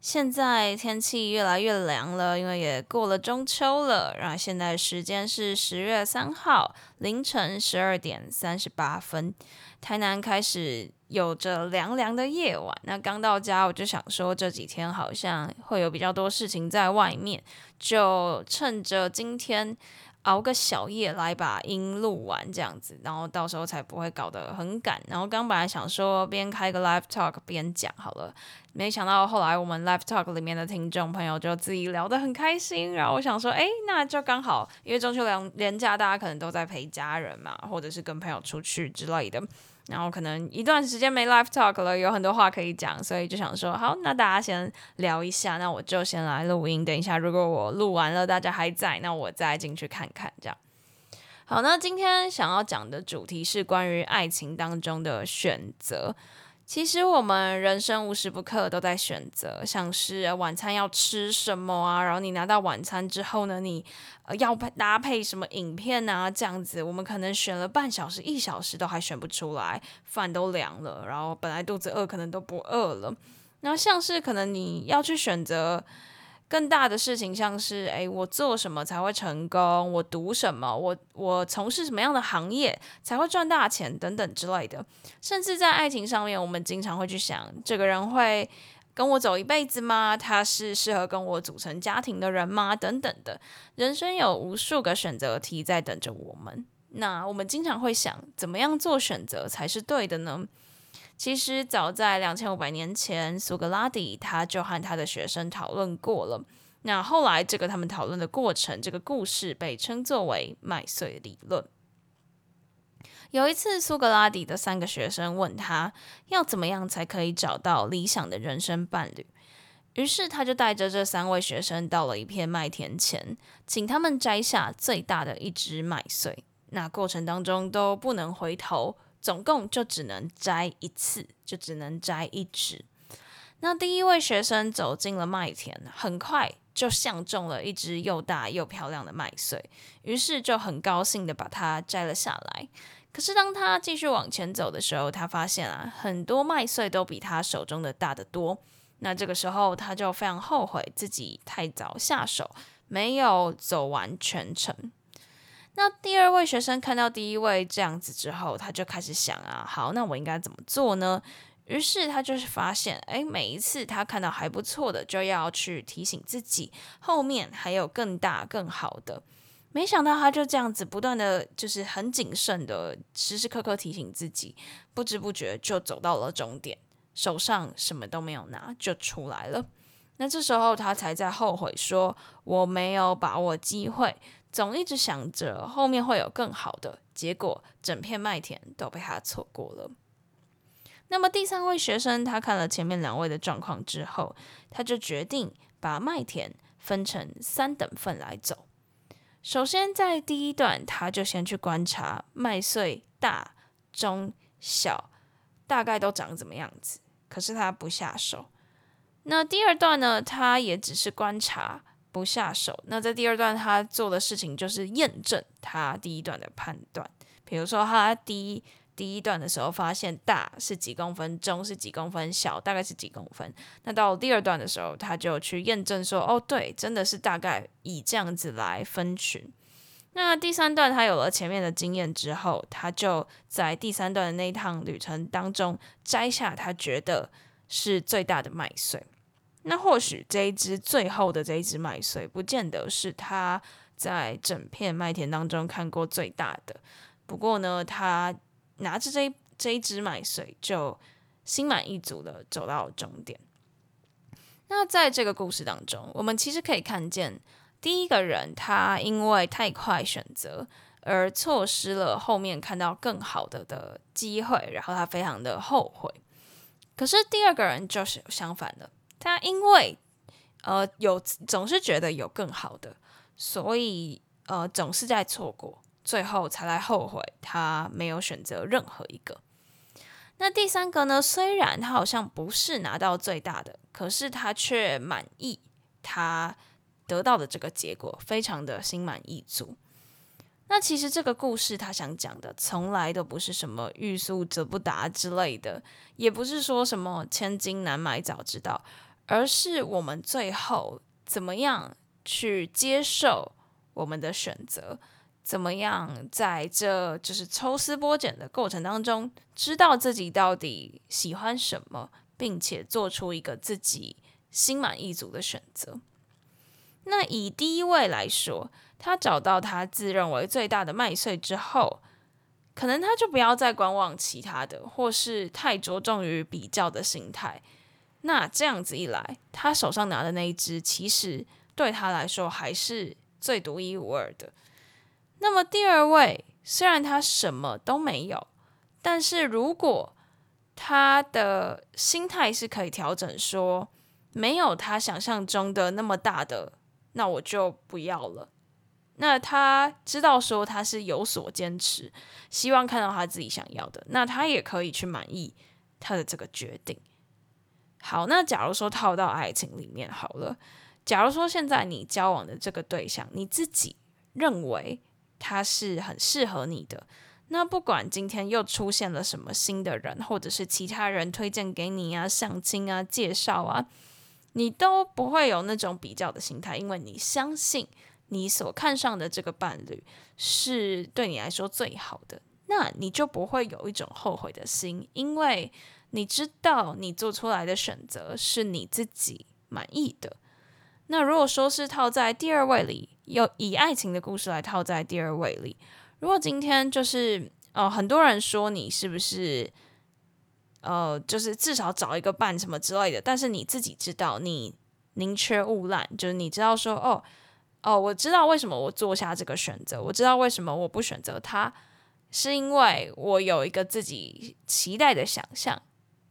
现在天气越来越凉了，因为也过了中秋了。然后现在时间是十月三号凌晨十二点三十八分，台南开始有着凉凉的夜晚。那刚到家，我就想说这几天好像会有比较多事情在外面，就趁着今天。熬个小夜来把音录完，这样子，然后到时候才不会搞得很赶。然后刚本来想说边开个 live talk 边讲好了，没想到后来我们 live talk 里面的听众朋友就自己聊得很开心。然后我想说，哎，那就刚好，因为中秋连连假，大家可能都在陪家人嘛，或者是跟朋友出去之类的。然后可能一段时间没 live talk 了，有很多话可以讲，所以就想说，好，那大家先聊一下，那我就先来录音。等一下，如果我录完了，大家还在，那我再进去看看，这样。好，那今天想要讲的主题是关于爱情当中的选择。其实我们人生无时不刻都在选择，像是晚餐要吃什么啊，然后你拿到晚餐之后呢，你呃要搭配什么影片啊，这样子，我们可能选了半小时、一小时都还选不出来，饭都凉了，然后本来肚子饿可能都不饿了，然后像是可能你要去选择。更大的事情，像是诶，我做什么才会成功？我读什么？我我从事什么样的行业才会赚大钱？等等之类的。甚至在爱情上面，我们经常会去想，这个人会跟我走一辈子吗？他是适合跟我组成家庭的人吗？等等的。人生有无数个选择题在等着我们。那我们经常会想，怎么样做选择才是对的呢？其实早在两千五百年前，苏格拉底他就和他的学生讨论过了。那后来，这个他们讨论的过程，这个故事被称作为麦穗理论。有一次，苏格拉底的三个学生问他要怎么样才可以找到理想的人生伴侣，于是他就带着这三位学生到了一片麦田前，请他们摘下最大的一只麦穗。那过程当中都不能回头。总共就只能摘一次，就只能摘一只。那第一位学生走进了麦田，很快就相中了一只又大又漂亮的麦穗，于是就很高兴的把它摘了下来。可是当他继续往前走的时候，他发现啊，很多麦穗都比他手中的大得多。那这个时候他就非常后悔自己太早下手，没有走完全程。那第二位学生看到第一位这样子之后，他就开始想啊，好，那我应该怎么做呢？于是他就是发现，诶，每一次他看到还不错的，就要去提醒自己，后面还有更大更好的。没想到他就这样子不断的就是很谨慎的，时时刻刻提醒自己，不知不觉就走到了终点，手上什么都没有拿就出来了。那这时候他才在后悔说，我没有把握机会。总一直想着后面会有更好的，结果整片麦田都被他错过了。那么第三位学生，他看了前面两位的状况之后，他就决定把麦田分成三等份来走。首先在第一段，他就先去观察麦穗大、中、小，大概都长怎么样子。可是他不下手。那第二段呢，他也只是观察。不下手。那在第二段，他做的事情就是验证他第一段的判断。比如说，他第一第一段的时候发现大是几公分，中是几公分，小大概是几公分。那到第二段的时候，他就去验证说，哦，对，真的是大概以这样子来分群。那第三段，他有了前面的经验之后，他就在第三段的那一趟旅程当中摘下他觉得是最大的麦穗。那或许这一只最后的这一只麦穗，不见得是他在整片麦田当中看过最大的。不过呢，他拿着这这一只麦穗，就心满意足的走到终点。那在这个故事当中，我们其实可以看见，第一个人他因为太快选择而错失了后面看到更好的的机会，然后他非常的后悔。可是第二个人就是相反的。他因为呃有总是觉得有更好的，所以呃总是在错过，最后才来后悔他没有选择任何一个。那第三个呢？虽然他好像不是拿到最大的，可是他却满意他得到的这个结果，非常的心满意足。那其实这个故事他想讲的，从来都不是什么欲速则不达之类的，也不是说什么千金难买早知道，而是我们最后怎么样去接受我们的选择。怎么样，在这就是抽丝剥茧的过程当中，知道自己到底喜欢什么，并且做出一个自己心满意足的选择。那以第一位来说，他找到他自认为最大的麦穗之后，可能他就不要再观望其他的，或是太着重于比较的心态。那这样子一来，他手上拿的那一只，其实对他来说还是最独一无二的。那么第二位，虽然他什么都没有，但是如果他的心态是可以调整，说没有他想象中的那么大的，那我就不要了。那他知道说他是有所坚持，希望看到他自己想要的，那他也可以去满意他的这个决定。好，那假如说套到爱情里面好了，假如说现在你交往的这个对象，你自己认为。他是很适合你的。那不管今天又出现了什么新的人，或者是其他人推荐给你啊、相亲啊、介绍啊，你都不会有那种比较的心态，因为你相信你所看上的这个伴侣是对你来说最好的，那你就不会有一种后悔的心，因为你知道你做出来的选择是你自己满意的。那如果说是套在第二位里，要以爱情的故事来套在第二位里，如果今天就是呃很多人说你是不是呃就是至少找一个伴什么之类的，但是你自己知道你宁缺毋滥，就是你知道说哦哦我知道为什么我做下这个选择，我知道为什么我不选择他，是因为我有一个自己期待的想象。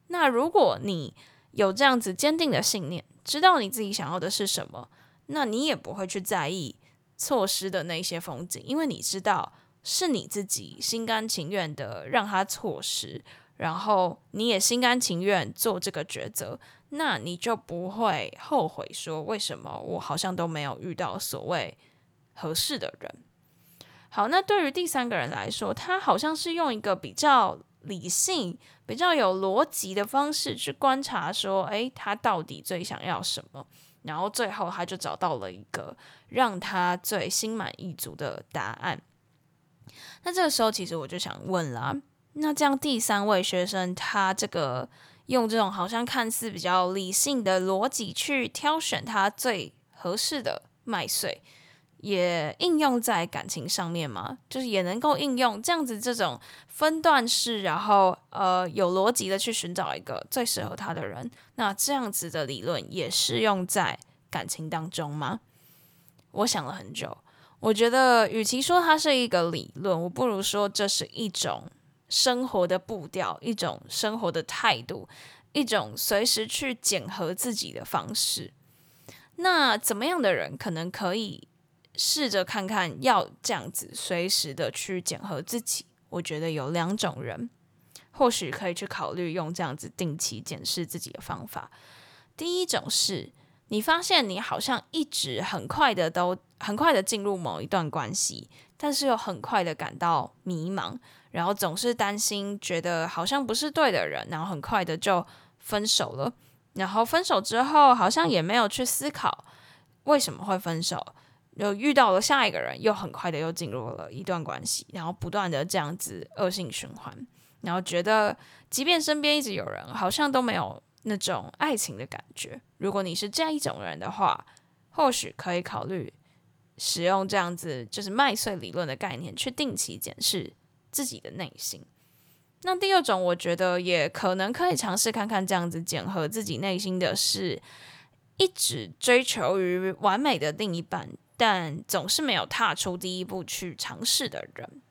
那如果你有这样子坚定的信念，知道你自己想要的是什么，那你也不会去在意错失的那些风景，因为你知道是你自己心甘情愿的让它错失，然后你也心甘情愿做这个抉择，那你就不会后悔说为什么我好像都没有遇到所谓合适的人。好，那对于第三个人来说，他好像是用一个比较理性、比较有逻辑的方式去观察，说，诶，他到底最想要什么？然后最后他就找到了一个让他最心满意足的答案。那这个时候，其实我就想问啦，那这样第三位学生，他这个用这种好像看似比较理性的逻辑去挑选他最合适的麦穗。也应用在感情上面吗？就是也能够应用这样子这种分段式，然后呃有逻辑的去寻找一个最适合他的人。那这样子的理论也适用在感情当中吗？我想了很久，我觉得与其说它是一个理论，我不如说这是一种生活的步调，一种生活的态度，一种随时去检核自己的方式。那怎么样的人可能可以？试着看看，要这样子随时的去检核自己。我觉得有两种人，或许可以去考虑用这样子定期检视自己的方法。第一种是，你发现你好像一直很快的都很快的进入某一段关系，但是又很快的感到迷茫，然后总是担心，觉得好像不是对的人，然后很快的就分手了。然后分手之后，好像也没有去思考为什么会分手。又遇到了下一个人，又很快的又进入了一段关系，然后不断的这样子恶性循环，然后觉得即便身边一直有人，好像都没有那种爱情的感觉。如果你是这样一种人的话，或许可以考虑使用这样子就是麦穗理论的概念，去定期检视自己的内心。那第二种，我觉得也可能可以尝试看看这样子检核自己内心的是，一直追求于完美的另一半。但总是没有踏出第一步去尝试的人，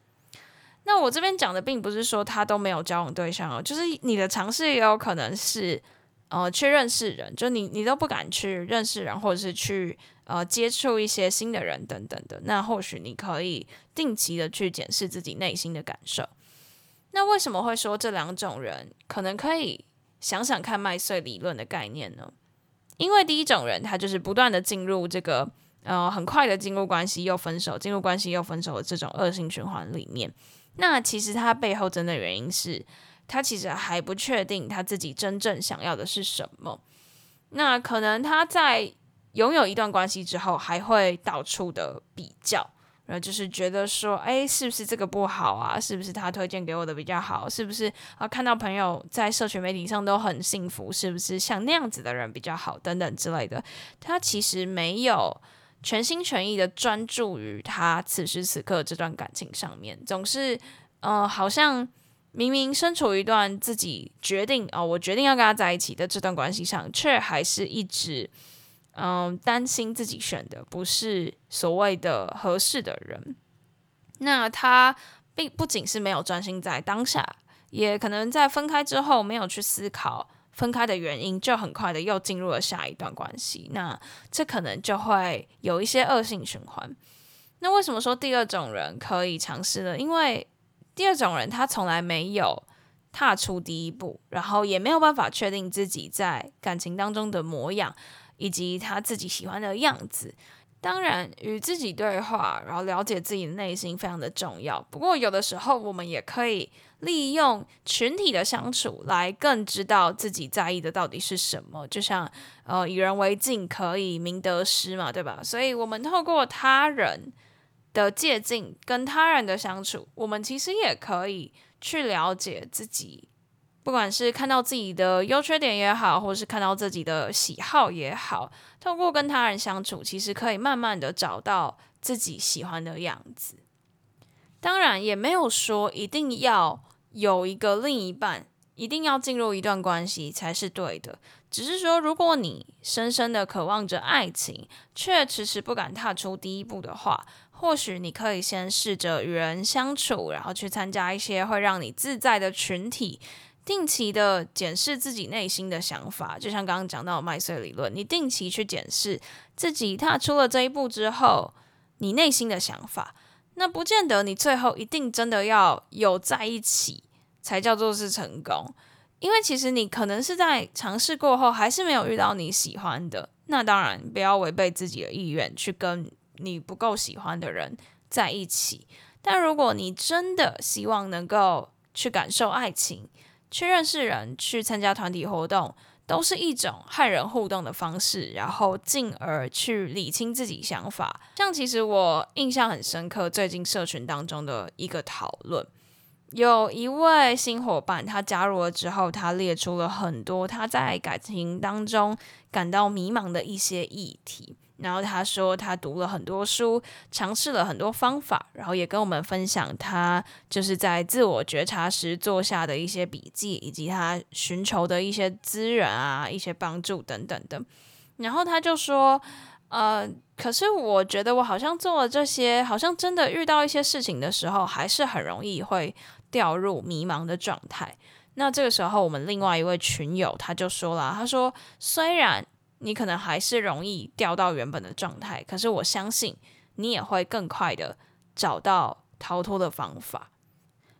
那我这边讲的并不是说他都没有交往对象哦，就是你的尝试也有可能是，呃去认识人，就你你都不敢去认识人，或者是去呃接触一些新的人等等的，那或许你可以定期的去检视自己内心的感受。那为什么会说这两种人可能可以想想看麦穗理论的概念呢？因为第一种人他就是不断的进入这个呃很快的进入关系又分手，进入关系又分手的这种恶性循环里面。那其实他背后真的原因是，他其实还不确定他自己真正想要的是什么。那可能他在拥有一段关系之后，还会到处的比较，然后就是觉得说，哎，是不是这个不好啊？是不是他推荐给我的比较好？是不是啊？看到朋友在社群媒体上都很幸福，是不是像那样子的人比较好？等等之类的。他其实没有。全心全意的专注于他此时此刻这段感情上面，总是，呃，好像明明身处一段自己决定哦，我决定要跟他在一起的这段关系上，却还是一直，嗯、担心自己选的不是所谓的合适的人。那他并不仅是没有专心在当下，也可能在分开之后没有去思考。分开的原因，就很快的又进入了下一段关系，那这可能就会有一些恶性循环。那为什么说第二种人可以尝试呢？因为第二种人他从来没有踏出第一步，然后也没有办法确定自己在感情当中的模样，以及他自己喜欢的样子。当然，与自己对话，然后了解自己的内心非常的重要。不过，有的时候我们也可以利用群体的相处来更知道自己在意的到底是什么。就像，呃，以人为镜，可以明得失嘛，对吧？所以，我们透过他人的借镜，跟他人的相处，我们其实也可以去了解自己。不管是看到自己的优缺点也好，或是看到自己的喜好也好，透过跟他人相处，其实可以慢慢的找到自己喜欢的样子。当然，也没有说一定要有一个另一半，一定要进入一段关系才是对的。只是说，如果你深深的渴望着爱情，却迟迟不敢踏出第一步的话，或许你可以先试着与人相处，然后去参加一些会让你自在的群体。定期的检视自己内心的想法，就像刚刚讲到麦穗理论，你定期去检视自己踏出了这一步之后，你内心的想法，那不见得你最后一定真的要有在一起才叫做是成功，因为其实你可能是在尝试过后还是没有遇到你喜欢的，那当然不要违背自己的意愿去跟你不够喜欢的人在一起，但如果你真的希望能够去感受爱情，去认识人，去参加团体活动，都是一种和人互动的方式，然后进而去理清自己想法。像其实我印象很深刻，最近社群当中的一个讨论，有一位新伙伴，他加入了之后，他列出了很多他在感情当中感到迷茫的一些议题。然后他说，他读了很多书，尝试了很多方法，然后也跟我们分享他就是在自我觉察时做下的一些笔记，以及他寻求的一些资源啊、一些帮助等等的。然后他就说，呃，可是我觉得我好像做了这些，好像真的遇到一些事情的时候，还是很容易会掉入迷茫的状态。那这个时候，我们另外一位群友他就说了，他说虽然。你可能还是容易掉到原本的状态，可是我相信你也会更快的找到逃脱的方法。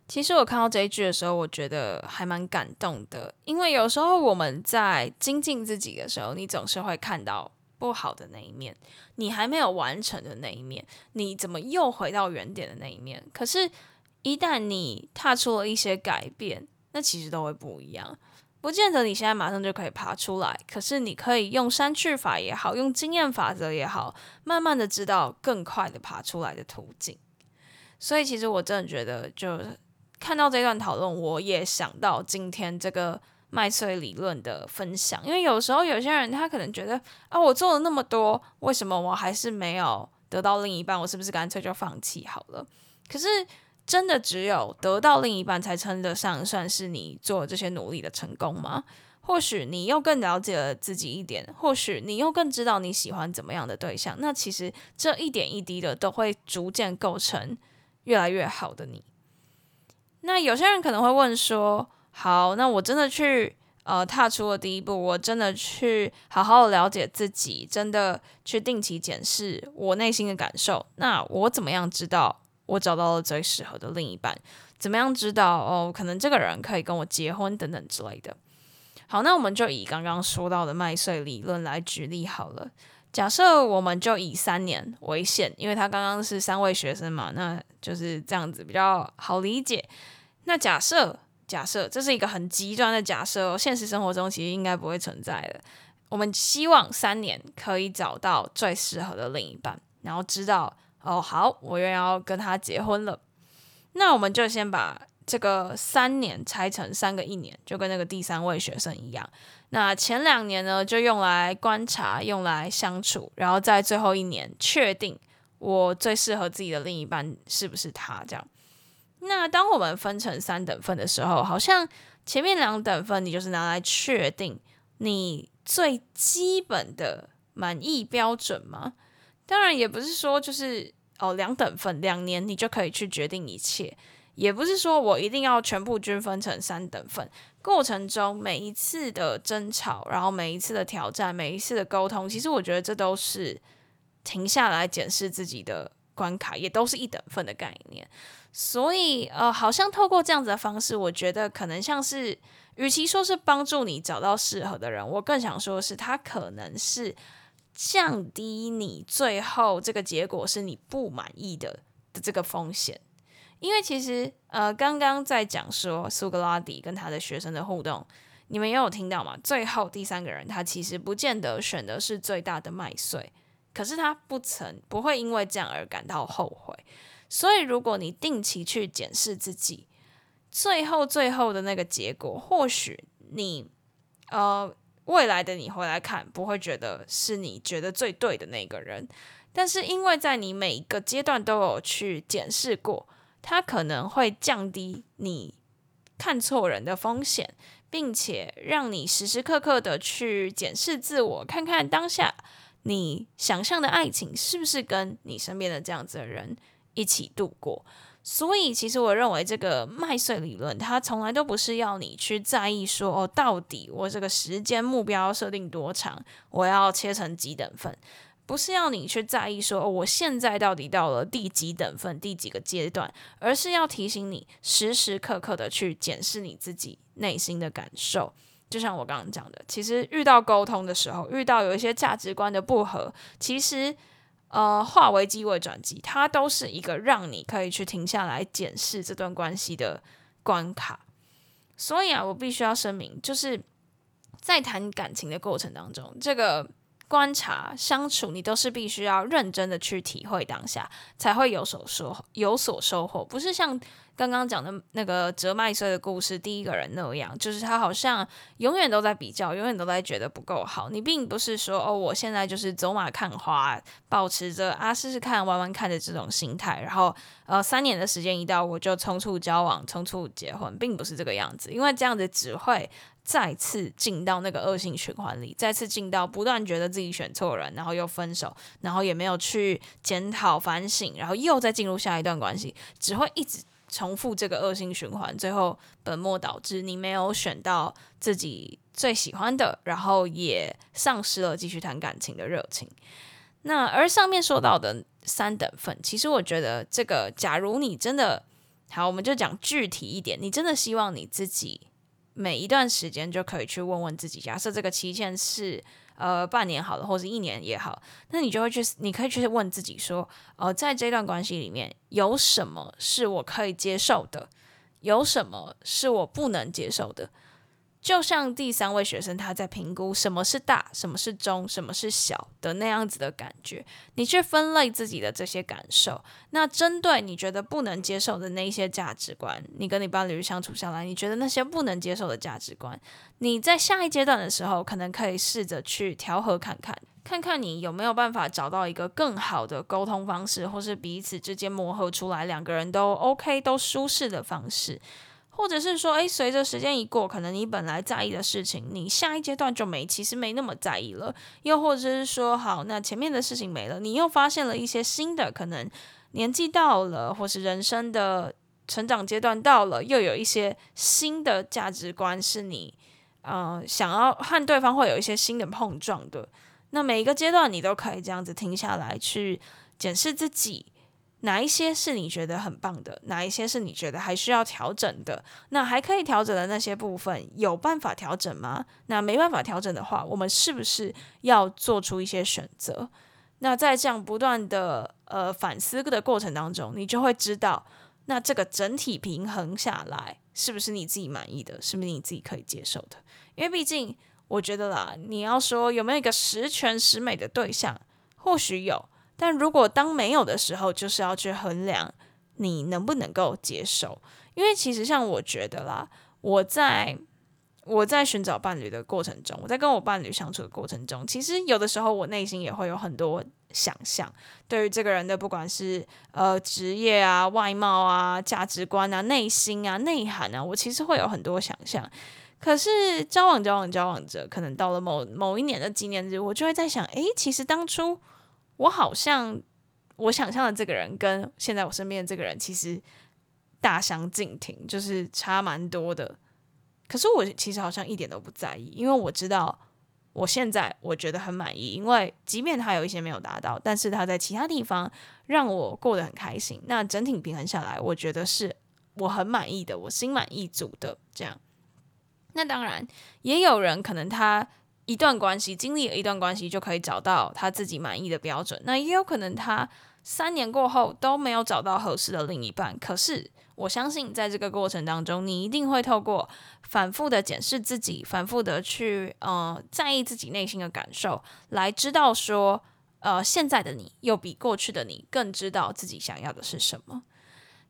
其实我看到这一句的时候，我觉得还蛮感动的，因为有时候我们在精进自己的时候，你总是会看到不好的那一面，你还没有完成的那一面，你怎么又回到原点的那一面？可是，一旦你踏出了一些改变，那其实都会不一样。不见得你现在马上就可以爬出来，可是你可以用删去法也好，用经验法则也好，慢慢的知道更快的爬出来的途径。所以其实我真的觉得，就看到这段讨论，我也想到今天这个麦穗理论的分享，因为有时候有些人他可能觉得啊，我做了那么多，为什么我还是没有得到另一半？我是不是干脆就放弃好了？可是。真的只有得到另一半才称得上算是你做这些努力的成功吗？或许你又更了解了自己一点，或许你又更知道你喜欢怎么样的对象。那其实这一点一滴的都会逐渐构成越来越好的你。那有些人可能会问说：好，那我真的去呃踏出了第一步，我真的去好好了解自己，真的去定期检视我内心的感受。那我怎么样知道我找到了最适合的另一半？怎么样知道哦，可能这个人可以跟我结婚等等之类的。好，那我们就以刚刚说到的麦穗理论来举例好了。假设我们就以三年为限，因为他刚刚是三位学生嘛，那就是这样子比较好理解。那假设假设这是一个很极端的假设哦，现实生活中其实应该不会存在的。我们希望三年可以找到最适合的另一半，然后知道哦，好，我又要跟他结婚了。那我们就先把这个三年拆成三个一年，就跟那个第三位学生一样。那前两年呢，就用来观察，用来相处，然后在最后一年确定我最适合自己的另一半是不是他这样。那当我们分成三等份的时候，好像前面两等份你就是拿来确定你最基本的满意标准吗？当然也不是说就是哦两等份两年你就可以去决定一切，也不是说我一定要全部均分成三等份。过程中每一次的争吵，然后每一次的挑战，每一次的沟通，其实我觉得这都是停下来检视自己的关卡，也都是一等份的概念。所以，呃，好像透过这样子的方式，我觉得可能像是，与其说是帮助你找到适合的人，我更想说的是，他可能是降低你最后这个结果是你不满意的的这个风险。因为其实，呃，刚刚在讲说苏格拉底跟他的学生的互动，你们也有听到吗？最后第三个人他其实不见得选的是最大的麦穗，可是他不曾不会因为这样而感到后悔。所以，如果你定期去检视自己，最后最后的那个结果，或许你呃未来的你回来看，不会觉得是你觉得最对的那个人，但是因为在你每一个阶段都有去检视过。它可能会降低你看错人的风险，并且让你时时刻刻的去检视自我，看看当下你想象的爱情是不是跟你身边的这样子的人一起度过。所以，其实我认为这个麦穗理论，它从来都不是要你去在意说哦，到底我这个时间目标设定多长，我要切成几等份。不是要你去在意说，哦，我现在到底到了第几等份、第几个阶段，而是要提醒你时时刻刻的去检视你自己内心的感受。就像我刚刚讲的，其实遇到沟通的时候，遇到有一些价值观的不合，其实呃，化危机为转机，它都是一个让你可以去停下来检视这段关系的关卡。所以啊，我必须要声明，就是在谈感情的过程当中，这个。观察相处，你都是必须要认真的去体会当下，才会有所收有所收获。不是像刚刚讲的那个折麦穗的故事，第一个人那样，就是他好像永远都在比较，永远都在觉得不够好。你并不是说哦，我现在就是走马看花，保持着啊试试看、玩玩看的这种心态，然后呃三年的时间一到，我就匆促交往、匆促结婚，并不是这个样子，因为这样子只会。再次进到那个恶性循环里，再次进到不断觉得自己选错人，然后又分手，然后也没有去检讨反省，然后又再进入下一段关系，只会一直重复这个恶性循环，最后本末倒置，你没有选到自己最喜欢的，然后也丧失了继续谈感情的热情。那而上面说到的三等份，其实我觉得这个，假如你真的好，我们就讲具体一点，你真的希望你自己。每一段时间就可以去问问自己，假设这个期限是呃半年好了，或者一年也好，那你就会去，你可以去问自己说，呃，在这段关系里面有什么是我可以接受的，有什么是我不能接受的。就像第三位学生他在评估什么是大，什么是中，什么是小的那样子的感觉，你去分类自己的这些感受。那针对你觉得不能接受的那些价值观，你跟你伴侣相处下来，你觉得那些不能接受的价值观，你在下一阶段的时候，可能可以试着去调和看看，看看你有没有办法找到一个更好的沟通方式，或是彼此之间磨合出来两个人都 OK 都舒适的方式。或者是说，诶，随着时间一过，可能你本来在意的事情，你下一阶段就没，其实没那么在意了。又或者是说，好，那前面的事情没了，你又发现了一些新的，可能年纪到了，或是人生的成长阶段到了，又有一些新的价值观是你呃，想要和对方会有一些新的碰撞的。那每一个阶段，你都可以这样子停下来去检视自己，哪一些是你觉得很棒的，哪一些是你觉得还需要调整的。那还可以调整的那些部分，有办法调整吗？那没办法调整的话，我们是不是要做出一些选择？那在这样不断的呃反思的过程当中，你就会知道，那这个整体平衡下来，是不是你自己满意的，是不是你自己可以接受的？因为毕竟。我觉得啦，你要说有没有一个十全十美的对象，或许有，但如果当没有的时候，就是要去衡量你能不能够接受。因为其实像我觉得啦，我在我在寻找伴侣的过程中，我在跟我伴侣相处的过程中，其实有的时候我内心也会有很多想象，对于这个人的不管是呃职业啊、外貌啊、价值观啊、内心啊、内涵啊，我其实会有很多想象。可是交往交往交往着，可能到了某某一年的纪念日，我就会在想，诶，其实当初我好像我想象的这个人，跟现在我身边的这个人，其实大相径庭，就是差蛮多的。可是我其实好像一点都不在意，因为我知道我现在我觉得很满意，因为即便他有一些没有达到，但是他在其他地方让我过得很开心。那整体平衡下来，我觉得是我很满意的，我心满意足的这样。那当然，也有人可能他一段关系经历了一段关系就可以找到他自己满意的标准。那也有可能他三年过后都没有找到合适的另一半。可是我相信，在这个过程当中，你一定会透过反复的检视自己，反复的去呃在意自己内心的感受，来知道说，呃现在的你又比过去的你更知道自己想要的是什么。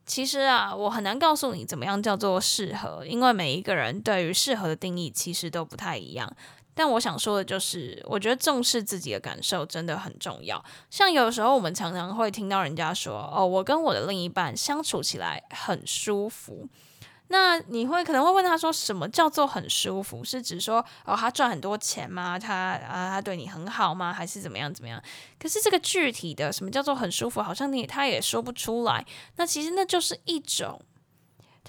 其实啊，我很难告诉你怎么样叫做适合，因为每一个人对于适合的定义其实都不太一样。但我想说的就是，我觉得重视自己的感受真的很重要。像有时候我们常常会听到人家说：“哦，我跟我的另一半相处起来很舒服。”那你会可能会问他说，什么叫做很舒服？是指说哦，他赚很多钱吗？他啊，他对你很好吗？还是怎么样怎么样？可是这个具体的什么叫做很舒服，好像你他也说不出来。那其实那就是一种，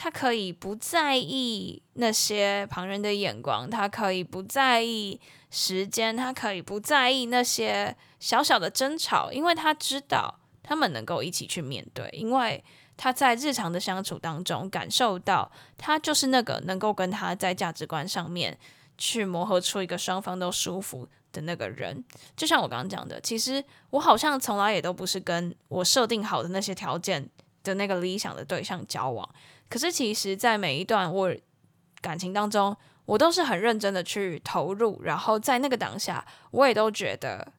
他可以不在意那些旁人的眼光，他可以不在意时间，他可以不在意那些小小的争吵，因为他知道他们能够一起去面对，因为。他在日常的相处当中感受到，他就是那个能够跟他在价值观上面去磨合出一个双方都舒服的那个人。就像我刚刚讲的，其实我好像从来也都不是跟我设定好的那些条件的那个理想的对象交往。可是其实，在每一段我感情当中，我都是很认真的去投入，然后在那个当下，我也都觉得。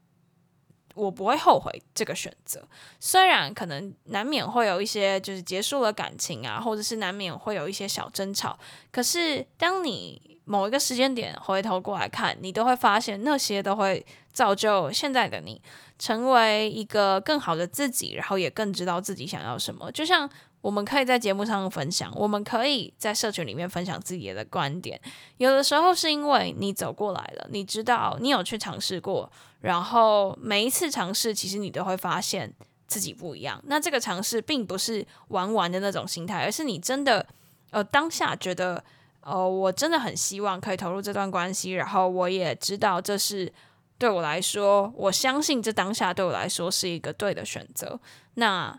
我不会后悔这个选择，虽然可能难免会有一些就是结束了感情啊，或者是难免会有一些小争吵，可是当你某一个时间点回头过来看，你都会发现那些都会造就现在的你成为一个更好的自己，然后也更知道自己想要什么。就像我们可以在节目上分享，我们可以在社群里面分享自己的观点，有的时候是因为你走过来了，你知道你有去尝试过。然后每一次尝试，其实你都会发现自己不一样。那这个尝试并不是玩玩的那种心态，而是你真的呃当下觉得，呃我真的很希望可以投入这段关系，然后我也知道这是对我来说，我相信这当下对我来说是一个对的选择。那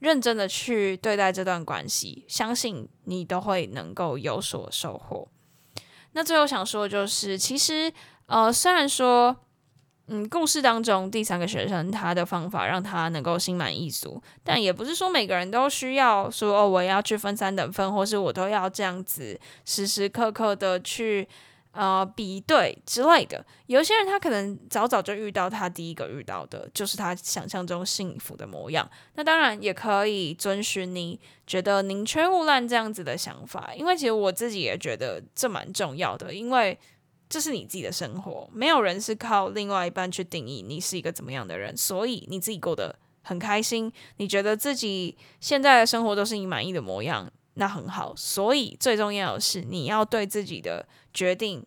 认真的去对待这段关系，相信你都会能够有所收获。那最后想说的就是，其实呃虽然说。嗯，故事当中第三个学生他的方法让他能够心满意足，但也不是说每个人都需要说哦，我要去分三等分，或是我都要这样子时时刻刻的去呃比对之类的。有些人他可能早早就遇到他第一个遇到的，就是他想象中幸福的模样。那当然也可以遵循你觉得宁缺毋滥这样子的想法，因为其实我自己也觉得这蛮重要的，因为。这是你自己的生活，没有人是靠另外一半去定义你是一个怎么样的人，所以你自己过得很开心，你觉得自己现在的生活都是你满意的模样，那很好。所以最重要的是你要对自己的决定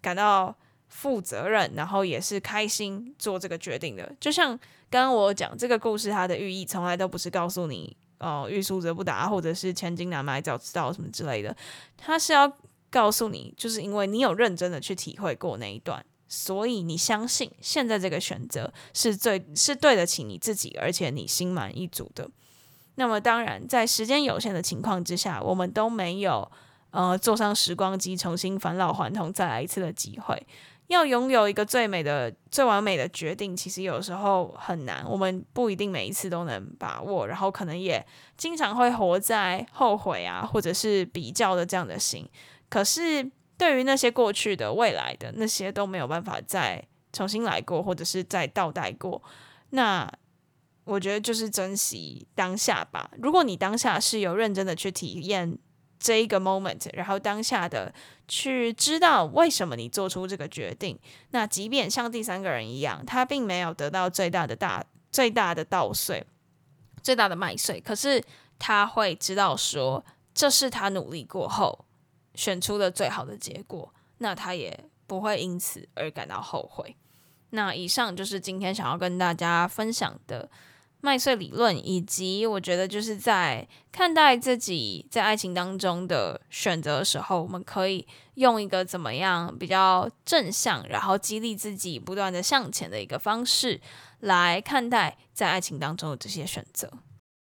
感到负责任，然后也是开心做这个决定的。就像刚刚我讲这个故事，它的寓意从来都不是告诉你哦，欲速则不达，或者是千金难买早知道什么之类的，它是要。告诉你，就是因为你有认真的去体会过那一段，所以你相信现在这个选择是最是对得起你自己，而且你心满意足的。那么当然，在时间有限的情况之下，我们都没有呃坐上时光机重新返老还童再来一次的机会。要拥有一个最美的、最完美的决定，其实有时候很难。我们不一定每一次都能把握，然后可能也经常会活在后悔啊，或者是比较的这样的心。可是对于那些过去的、未来的那些都没有办法再重新来过，或者是再倒带过。那我觉得就是珍惜当下吧。如果你当下是有认真的去体验。这一个 moment，然后当下的去知道为什么你做出这个决定。那即便像第三个人一样，他并没有得到最大的大最大的稻穗，最大的麦穗，可是他会知道说，这是他努力过后选出的最好的结果。那他也不会因此而感到后悔。那以上就是今天想要跟大家分享的。麦穗理论，以及我觉得就是在看待自己在爱情当中的选择的时候，我们可以用一个怎么样比较正向，然后激励自己不断的向前的一个方式来看待在爱情当中的这些选择。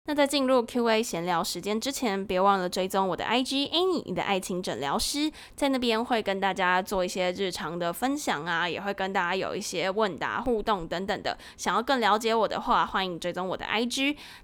那在进入 Q&A 闲聊时间之前，别忘了追踪我的 IG Annie，你的爱情诊疗师，在那边会跟大家做一些日常的分享啊，也会跟大家有一些问答互动等等的。想要更了解我的话，欢迎追踪我的 IG。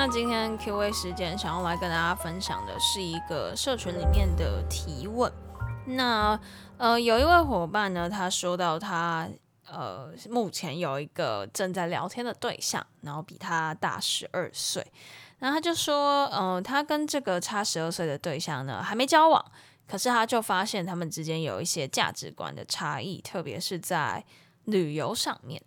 那今天 Q&A 时间，想要来跟大家分享的是一个社群里面的提问。那呃，有一位伙伴呢，他说到他呃，目前有一个正在聊天的对象，然后比他大十二岁。然后他就说，呃，他跟这个差十二岁的对象呢，还没交往，可是他就发现他们之间有一些价值观的差异，特别是在旅游上面。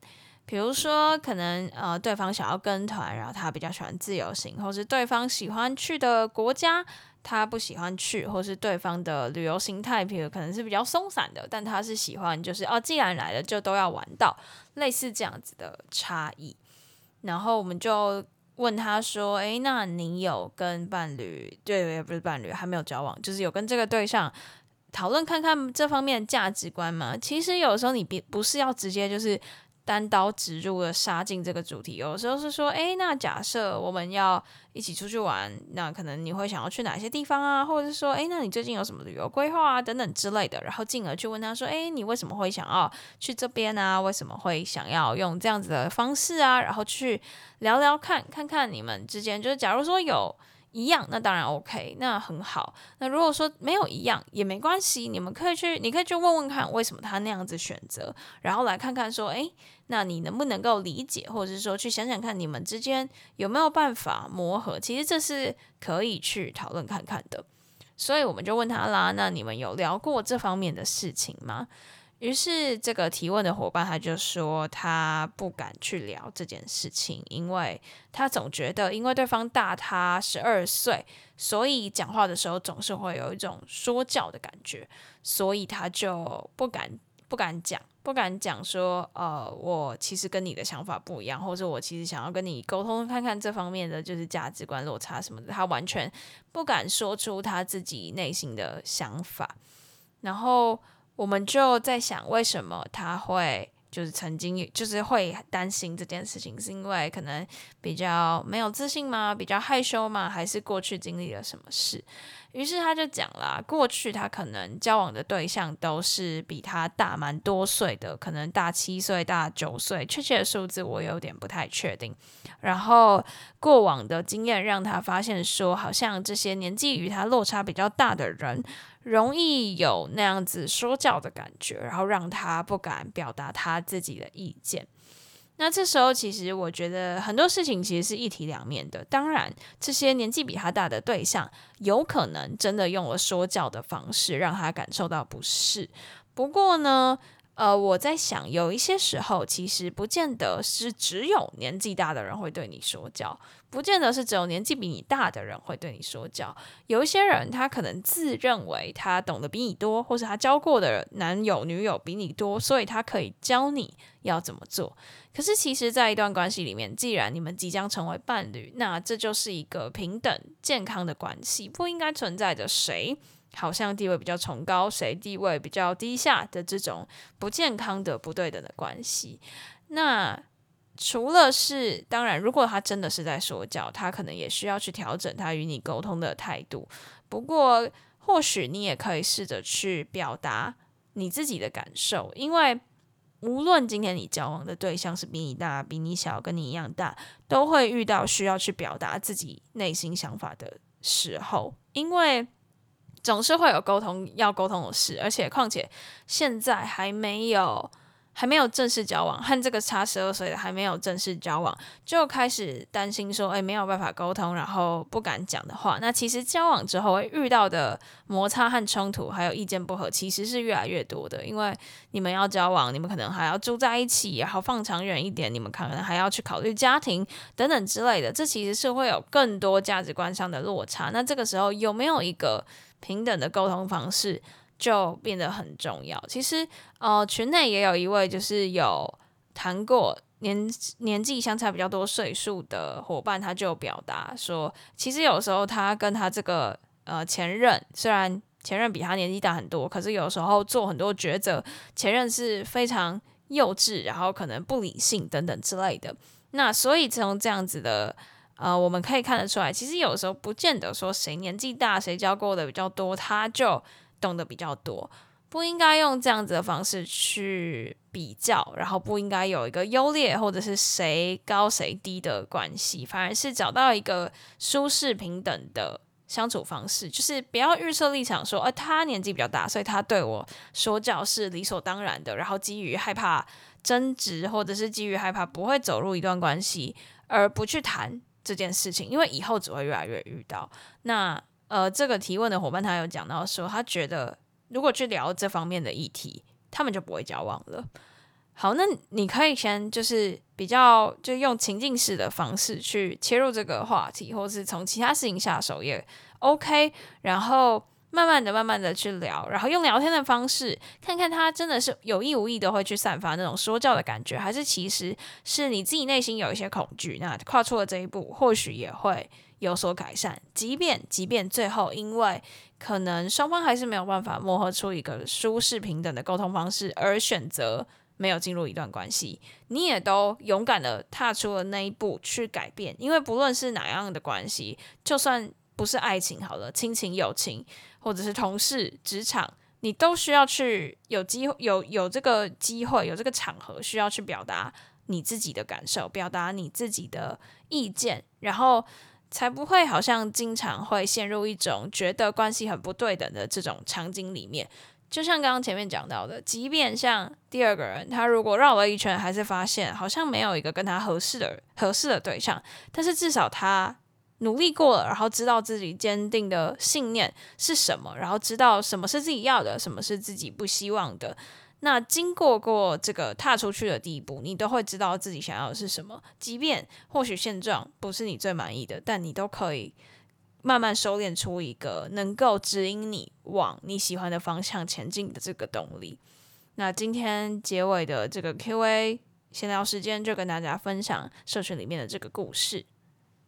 比如说，可能呃，对方想要跟团，然后他比较喜欢自由行，或是对方喜欢去的国家，他不喜欢去，或是对方的旅游形态，比如可能是比较松散的，但他是喜欢，就是哦，既然来了就都要玩到，类似这样子的差异。然后我们就问他说：“诶，那你有跟伴侣，对，也不是伴侣，还没有交往，就是有跟这个对象讨论看看这方面的价值观吗？”其实有时候你别不是要直接就是。单刀直入的杀进这个主题，有时候是说，诶，那假设我们要一起出去玩，那可能你会想要去哪些地方啊？或者是说，诶，那你最近有什么旅游规划啊？等等之类的，然后进而去问他说，诶，你为什么会想要去这边啊？为什么会想要用这样子的方式啊？然后去聊聊看，看看你们之间，就是假如说有。一样，那当然 OK，那很好。那如果说没有一样也没关系，你们可以去，你可以去问问看，为什么他那样子选择，然后来看看说，诶，那你能不能够理解，或者是说去想想看，你们之间有没有办法磨合？其实这是可以去讨论看看的。所以我们就问他啦，那你们有聊过这方面的事情吗？于是，这个提问的伙伴他就说，他不敢去聊这件事情，因为他总觉得，因为对方大他十二岁，所以讲话的时候总是会有一种说教的感觉，所以他就不敢不敢讲，不敢讲说，呃，我其实跟你的想法不一样，或者我其实想要跟你沟通看看这方面的就是价值观落差什么的，他完全不敢说出他自己内心的想法，然后。我们就在想，为什么他会就是曾经就是会担心这件事情，是因为可能比较没有自信吗？比较害羞吗？还是过去经历了什么事？于是他就讲了，过去他可能交往的对象都是比他大蛮多岁的，可能大七岁、大九岁，确切的数字我有点不太确定。然后过往的经验让他发现说，好像这些年纪与他落差比较大的人，容易有那样子说教的感觉，然后让他不敢表达他自己的意见。那这时候，其实我觉得很多事情其实是一体两面的。当然，这些年纪比他大的对象，有可能真的用了说教的方式让他感受到不适。不过呢，呃，我在想，有一些时候，其实不见得是只有年纪大的人会对你说教，不见得是只有年纪比你大的人会对你说教。有一些人，他可能自认为他懂得比你多，或是他交过的男友、女友比你多，所以他可以教你要怎么做。可是，其实，在一段关系里面，既然你们即将成为伴侣，那这就是一个平等、健康的关系，不应该存在着谁。好像地位比较崇高，谁地位比较低下的这种不健康的、不对等的关系。那除了是，当然，如果他真的是在说教，他可能也需要去调整他与你沟通的态度。不过，或许你也可以试着去表达你自己的感受，因为无论今天你交往的对象是比你大、比你小、跟你一样大，都会遇到需要去表达自己内心想法的时候，因为。总是会有沟通要沟通的事，而且况且现在还没有还没有正式交往，和这个差十二岁的还没有正式交往，就开始担心说，哎，没有办法沟通，然后不敢讲的话，那其实交往之后会遇到的摩擦和冲突，还有意见不合，其实是越来越多的。因为你们要交往，你们可能还要住在一起，然后放长远一点，你们可能还要去考虑家庭等等之类的，这其实是会有更多价值观上的落差。那这个时候有没有一个平等的沟通方式就变得很重要。其实，呃，群内也有一位就是有谈过年年纪相差比较多岁数的伙伴，他就表达说，其实有时候他跟他这个呃前任，虽然前任比他年纪大很多，可是有时候做很多抉择，前任是非常幼稚，然后可能不理性等等之类的。那所以从这样子的。呃，我们可以看得出来，其实有时候不见得说谁年纪大，谁教过的比较多，他就懂得比较多。不应该用这样子的方式去比较，然后不应该有一个优劣或者是谁高谁低的关系，反而是找到一个舒适平等的相处方式，就是不要预设立场说，呃，他年纪比较大，所以他对我说教是理所当然的，然后基于害怕争执，或者是基于害怕不会走入一段关系，而不去谈。这件事情，因为以后只会越来越遇到。那呃，这个提问的伙伴他有讲到说，他觉得如果去聊这方面的议题，他们就不会交往了。好，那你可以先就是比较就用情境式的方式去切入这个话题，或是从其他事情下手也 OK。然后。慢慢的、慢慢的去聊，然后用聊天的方式，看看他真的是有意无意的会去散发那种说教的感觉，还是其实是你自己内心有一些恐惧，那跨出了这一步，或许也会有所改善。即便即便最后因为可能双方还是没有办法磨合出一个舒适平等的沟通方式，而选择没有进入一段关系，你也都勇敢的踏出了那一步去改变。因为不论是哪样的关系，就算不是爱情好了，亲情、友情。或者是同事、职场，你都需要去有机会、有有这个机会、有这个场合，需要去表达你自己的感受，表达你自己的意见，然后才不会好像经常会陷入一种觉得关系很不对等的这种场景里面。就像刚刚前面讲到的，即便像第二个人，他如果绕了一圈，还是发现好像没有一个跟他合适的合适的对象，但是至少他。努力过了，然后知道自己坚定的信念是什么，然后知道什么是自己要的，什么是自己不希望的。那经过过这个踏出去的第一步，你都会知道自己想要的是什么。即便或许现状不是你最满意的，但你都可以慢慢收敛出一个能够指引你往你喜欢的方向前进的这个动力。那今天结尾的这个 Q&A 闲聊时间，就跟大家分享社群里面的这个故事。